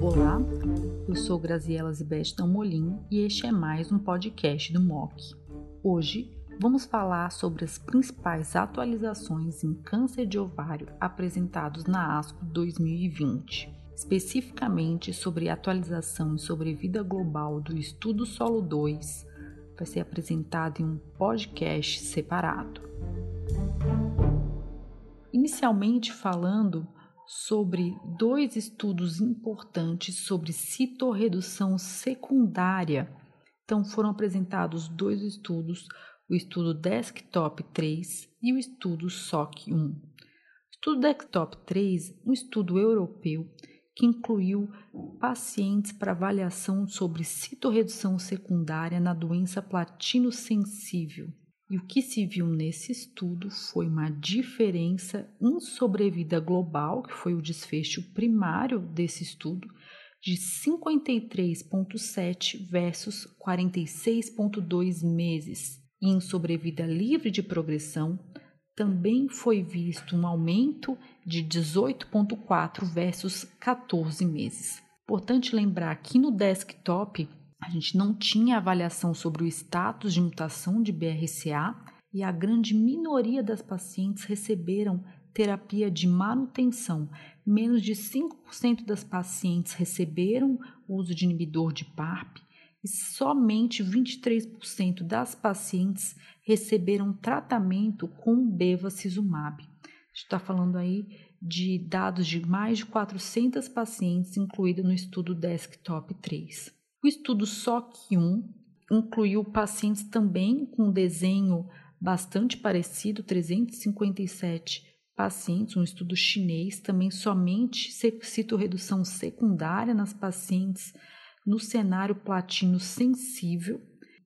Olá, eu sou Graziela Zibete Dalmolin e este é mais um podcast do MOC. Hoje vamos falar sobre as principais atualizações em câncer de ovário apresentados na ASCO 2020, especificamente sobre atualização em sobrevida global do estudo Solo 2, vai ser apresentado em um podcast separado. Inicialmente falando sobre dois estudos importantes sobre citorredução secundária. Então foram apresentados dois estudos, o estudo Desktop 3 e o estudo SOC 1. O estudo Desktop 3, um estudo europeu que incluiu pacientes para avaliação sobre citorredução secundária na doença platino sensível. E o que se viu nesse estudo foi uma diferença em sobrevida global, que foi o desfecho primário desse estudo, de 53,7 versus 46,2 meses. E em sobrevida livre de progressão, também foi visto um aumento de 18,4 versus 14 meses. Importante lembrar que no desktop a gente não tinha avaliação sobre o status de mutação de BRCA e a grande minoria das pacientes receberam terapia de manutenção. Menos de 5% das pacientes receberam uso de inibidor de PARP e somente 23% das pacientes receberam tratamento com bevacizumab. está falando aí de dados de mais de 400 pacientes incluídos no estudo Desktop 3. O estudo SOC1 incluiu pacientes também com desenho bastante parecido, 357 pacientes, um estudo chinês, também somente citorredução secundária nas pacientes no cenário platino sensível.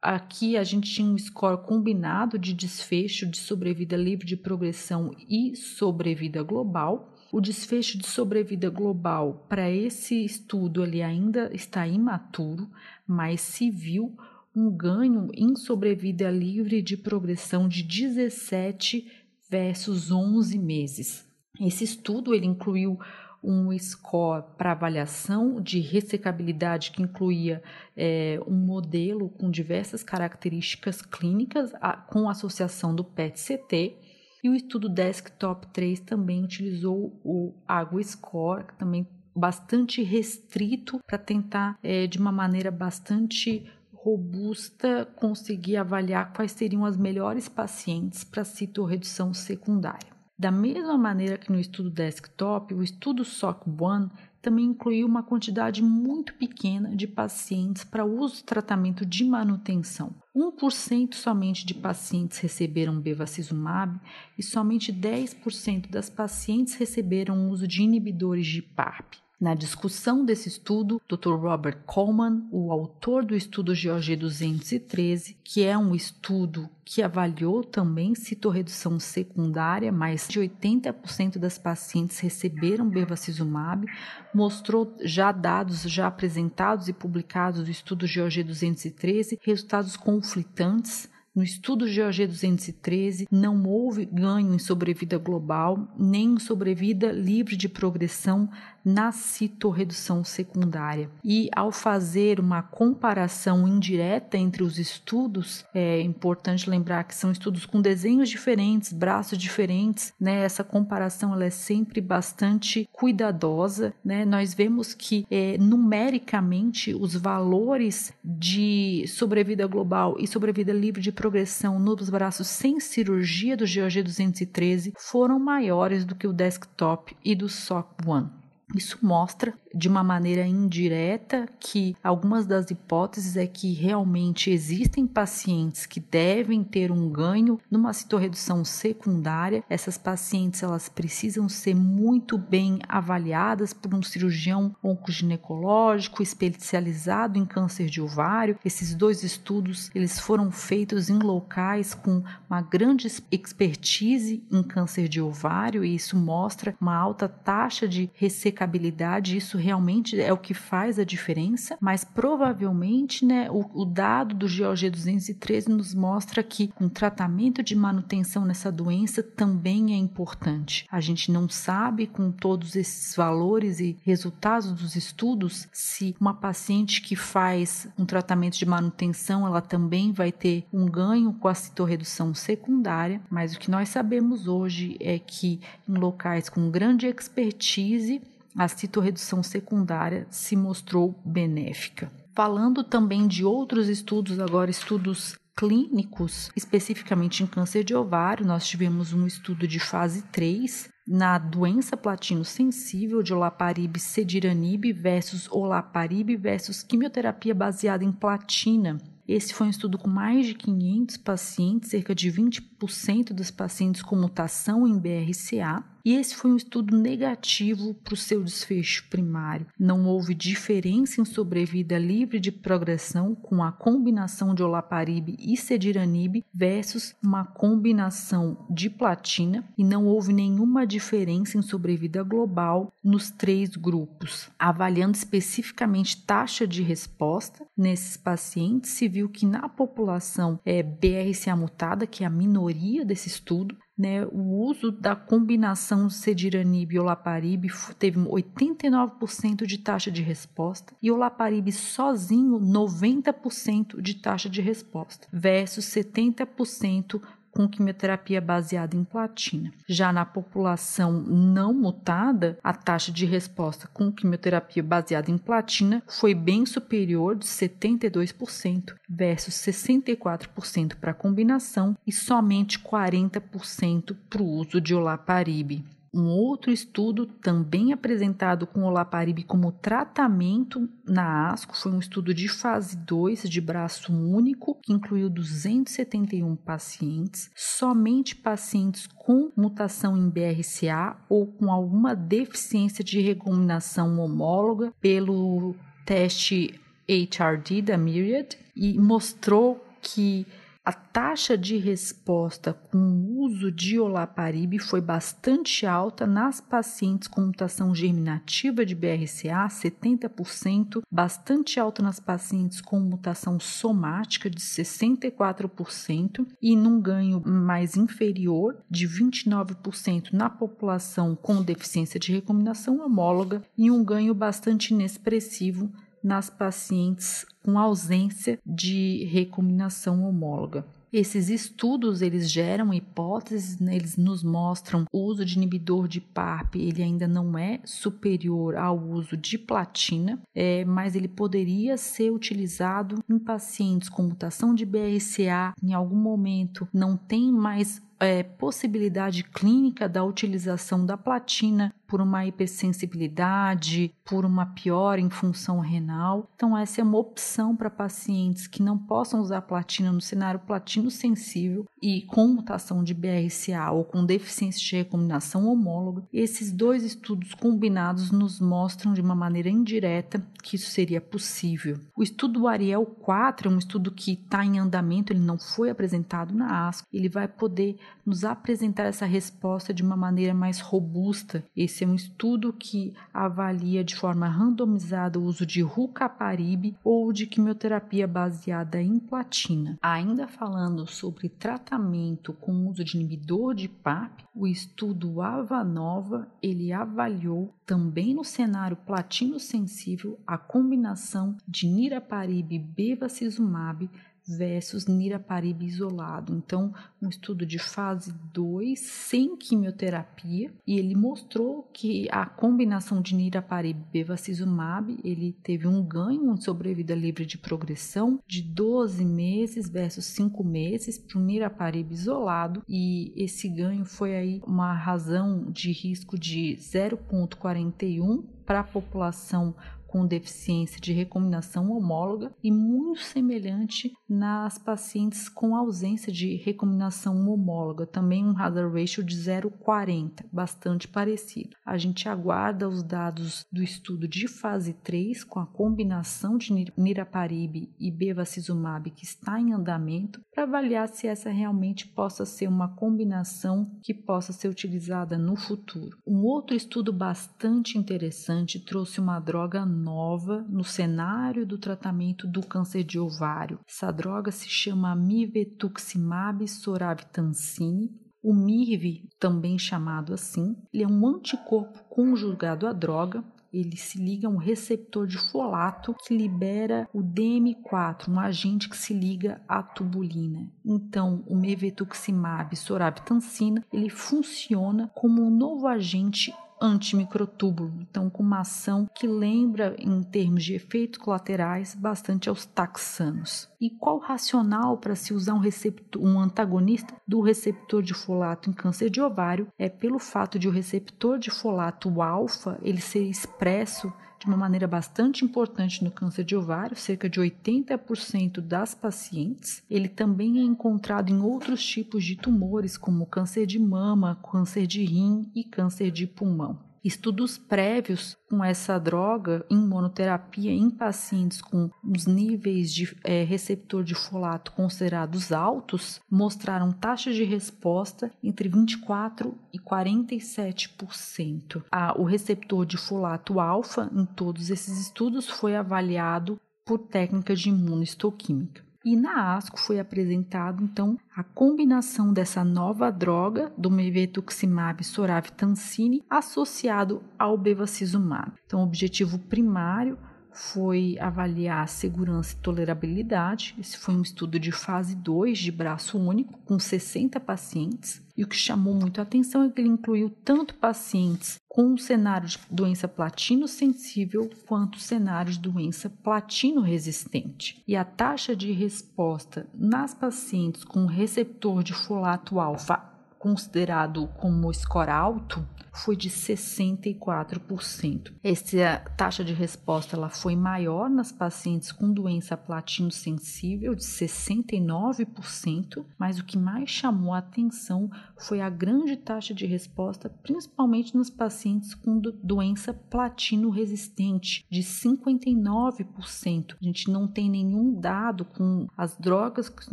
Aqui a gente tinha um score combinado de desfecho de sobrevida livre de progressão e sobrevida global. O desfecho de sobrevida global para esse estudo ali ainda está imaturo, mas se viu um ganho em sobrevida livre de progressão de 17 versus 11 meses. Esse estudo ele incluiu um score para avaliação de ressecabilidade que incluía é, um modelo com diversas características clínicas a, com associação do PET-CT e o estudo Desktop 3 também utilizou o Água Score, também bastante restrito para tentar, é, de uma maneira bastante robusta, conseguir avaliar quais seriam as melhores pacientes para citorredução secundária. Da mesma maneira que no estudo desktop, o estudo SOC1 também incluiu uma quantidade muito pequena de pacientes para uso de tratamento de manutenção. 1% somente de pacientes receberam bevacizumab e somente 10% das pacientes receberam uso de inibidores de PARP. Na discussão desse estudo, Dr. Robert Coleman, o autor do estudo GOG 213, que é um estudo que avaliou também citorredução secundária, mais de 80% das pacientes receberam bevacizumab, mostrou já dados já apresentados e publicados do estudo GOG 213, resultados conflitantes no estudo GOG 213, não houve ganho em sobrevida global, nem em sobrevida livre de progressão na citorredução secundária. E ao fazer uma comparação indireta entre os estudos, é importante lembrar que são estudos com desenhos diferentes, braços diferentes, né? Essa comparação ela é sempre bastante cuidadosa, né? Nós vemos que é, numericamente os valores de sobrevida global e sobrevida livre de progressão nos braços sem cirurgia do GOG 213 foram maiores do que o desktop e do SOC1. Isso mostra de uma maneira indireta que algumas das hipóteses é que realmente existem pacientes que devem ter um ganho numa citorredução secundária. Essas pacientes elas precisam ser muito bem avaliadas por um cirurgião oncoginecológico especializado em câncer de ovário. Esses dois estudos eles foram feitos em locais com uma grande expertise em câncer de ovário e isso mostra uma alta taxa de resseca aplicabilidade, isso realmente é o que faz a diferença, mas provavelmente né, o, o dado do GOG 213 nos mostra que um tratamento de manutenção nessa doença também é importante. A gente não sabe, com todos esses valores e resultados dos estudos, se uma paciente que faz um tratamento de manutenção ela também vai ter um ganho com a citorredução secundária, mas o que nós sabemos hoje é que em locais com grande expertise, a citorredução secundária se mostrou benéfica. Falando também de outros estudos, agora estudos clínicos, especificamente em câncer de ovário, nós tivemos um estudo de fase 3 na doença platino sensível de olaparib cediranib versus olaparib versus quimioterapia baseada em platina. Esse foi um estudo com mais de 500 pacientes, cerca de 20% dos pacientes com mutação em BRCA, e esse foi um estudo negativo para o seu desfecho primário. Não houve diferença em sobrevida livre de progressão com a combinação de olaparib e cediranib versus uma combinação de platina e não houve nenhuma diferença em sobrevida global nos três grupos. Avaliando especificamente taxa de resposta nesses pacientes, se viu que na população é, BRCA mutada, que é a minoria desse estudo, né, o uso da combinação cediranib e olaparib teve 89% de taxa de resposta e olaparib sozinho 90% de taxa de resposta versus 70% com quimioterapia baseada em platina. Já na população não mutada, a taxa de resposta com quimioterapia baseada em platina foi bem superior de 72% versus 64% para a combinação e somente 40% para o uso de olaparib. Um outro estudo, também apresentado com olaparib como tratamento na ASCO, foi um estudo de fase 2 de braço único, que incluiu 271 pacientes, somente pacientes com mutação em BRCA ou com alguma deficiência de recombinação homóloga pelo teste HRD da Myriad e mostrou que a taxa de resposta com o uso de olaparib foi bastante alta nas pacientes com mutação germinativa de BRCA, 70%, bastante alta nas pacientes com mutação somática de 64% e num ganho mais inferior de 29% na população com deficiência de recombinação homóloga e um ganho bastante inexpressivo nas pacientes com ausência de recombinação homóloga. Esses estudos eles geram hipóteses, né? eles nos mostram o uso de inibidor de PARP, ele ainda não é superior ao uso de platina, é, mas ele poderia ser utilizado em pacientes com mutação de BRCA, em algum momento não tem mais é, possibilidade clínica da utilização da platina por uma hipersensibilidade, por uma piora em função renal. Então, essa é uma opção para pacientes que não possam usar platina no cenário platino sensível e com mutação de BRCA ou com deficiência de recombinação homóloga. Esses dois estudos combinados nos mostram de uma maneira indireta que isso seria possível. O estudo Ariel 4 é um estudo que está em andamento, ele não foi apresentado na ASCO, ele vai poder nos apresentar essa resposta de uma maneira mais robusta. Esse é um estudo que avalia de forma randomizada o uso de rucaparib ou de quimioterapia baseada em platina. Ainda falando sobre tratamento com uso de inibidor de PAP, o estudo Avanova ele avaliou também no cenário platino sensível a combinação de niraparib bevacizumab versus niraparib isolado. Então, um estudo de fase 2 sem quimioterapia e ele mostrou que a combinação de niraparib e bevacizumab, ele teve um ganho em sobrevida livre de progressão de 12 meses versus 5 meses para o niraparib isolado e esse ganho foi aí uma razão de risco de 0.41 para a população com deficiência de recombinação homóloga e muito semelhante nas pacientes com ausência de recombinação homóloga, também um hazard ratio de 0,40, bastante parecido. A gente aguarda os dados do estudo de fase 3 com a combinação de niraparib e bevacizumab que está em andamento para avaliar se essa realmente possa ser uma combinação que possa ser utilizada no futuro. Um outro estudo bastante interessante trouxe uma droga nova no cenário do tratamento do câncer de ovário. Essa droga se chama mivetuximab soravtansine. O MIRV, também chamado assim, ele é um anticorpo conjugado à droga ele se liga a um receptor de folato que libera o DM4, um agente que se liga à tubulina. Então, o mevetuximab sorabtancina, ele funciona como um novo agente antimicrotúbulo, então com uma ação que lembra em termos de efeitos colaterais bastante aos taxanos. E qual o racional para se usar um receptor, um antagonista do receptor de folato em câncer de ovário? É pelo fato de o receptor de folato alfa ele ser expresso de uma maneira bastante importante no câncer de ovário, cerca de 80% das pacientes. Ele também é encontrado em outros tipos de tumores, como câncer de mama, câncer de rim e câncer de pulmão. Estudos prévios com essa droga em monoterapia em pacientes com os níveis de é, receptor de folato considerados altos mostraram taxas de resposta entre 24 e 47%. Ah, o receptor de folato alfa em todos esses estudos foi avaliado por técnicas de imunohistoquímica. E na ASCO foi apresentado então a combinação dessa nova droga do mevetuximab soravtansine associado ao bevacizumab. Então, o objetivo primário foi avaliar a segurança e tolerabilidade. Esse foi um estudo de fase 2 de braço único, com 60 pacientes. E o que chamou muito a atenção é que ele incluiu tanto pacientes com um cenário de doença platino sensível quanto cenário de doença platino resistente. E a taxa de resposta nas pacientes com receptor de folato alfa considerado como score alto foi de 64%. Essa taxa de resposta ela foi maior nas pacientes com doença platino sensível, de 69%, mas o que mais chamou a atenção foi a grande taxa de resposta, principalmente nos pacientes com doença platino resistente, de 59%. A gente não tem nenhum dado com as drogas que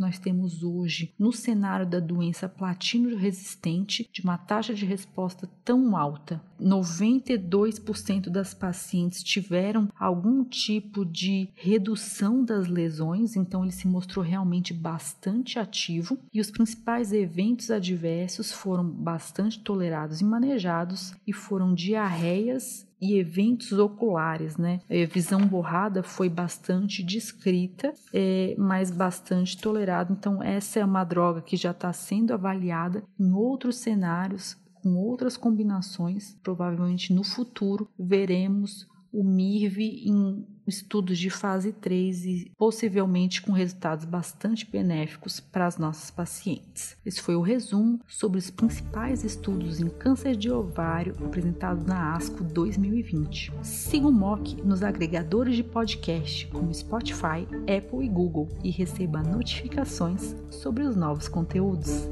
nós temos hoje no cenário da doença platino resistente de uma taxa de resposta tão alta. 92% das pacientes tiveram algum tipo de redução das lesões, então ele se mostrou realmente bastante ativo. E os principais eventos adversos foram bastante tolerados e manejados e foram diarreias e eventos oculares, né? A visão borrada foi bastante descrita, é, mas bastante tolerada. Então, essa é uma droga que já está sendo avaliada em outros cenários com outras combinações, provavelmente no futuro veremos o MIRV em estudos de fase 3 e possivelmente com resultados bastante benéficos para as nossas pacientes. Esse foi o resumo sobre os principais estudos em câncer de ovário apresentados na ASCO 2020. Siga o MOC nos agregadores de podcast como Spotify, Apple e Google e receba notificações sobre os novos conteúdos.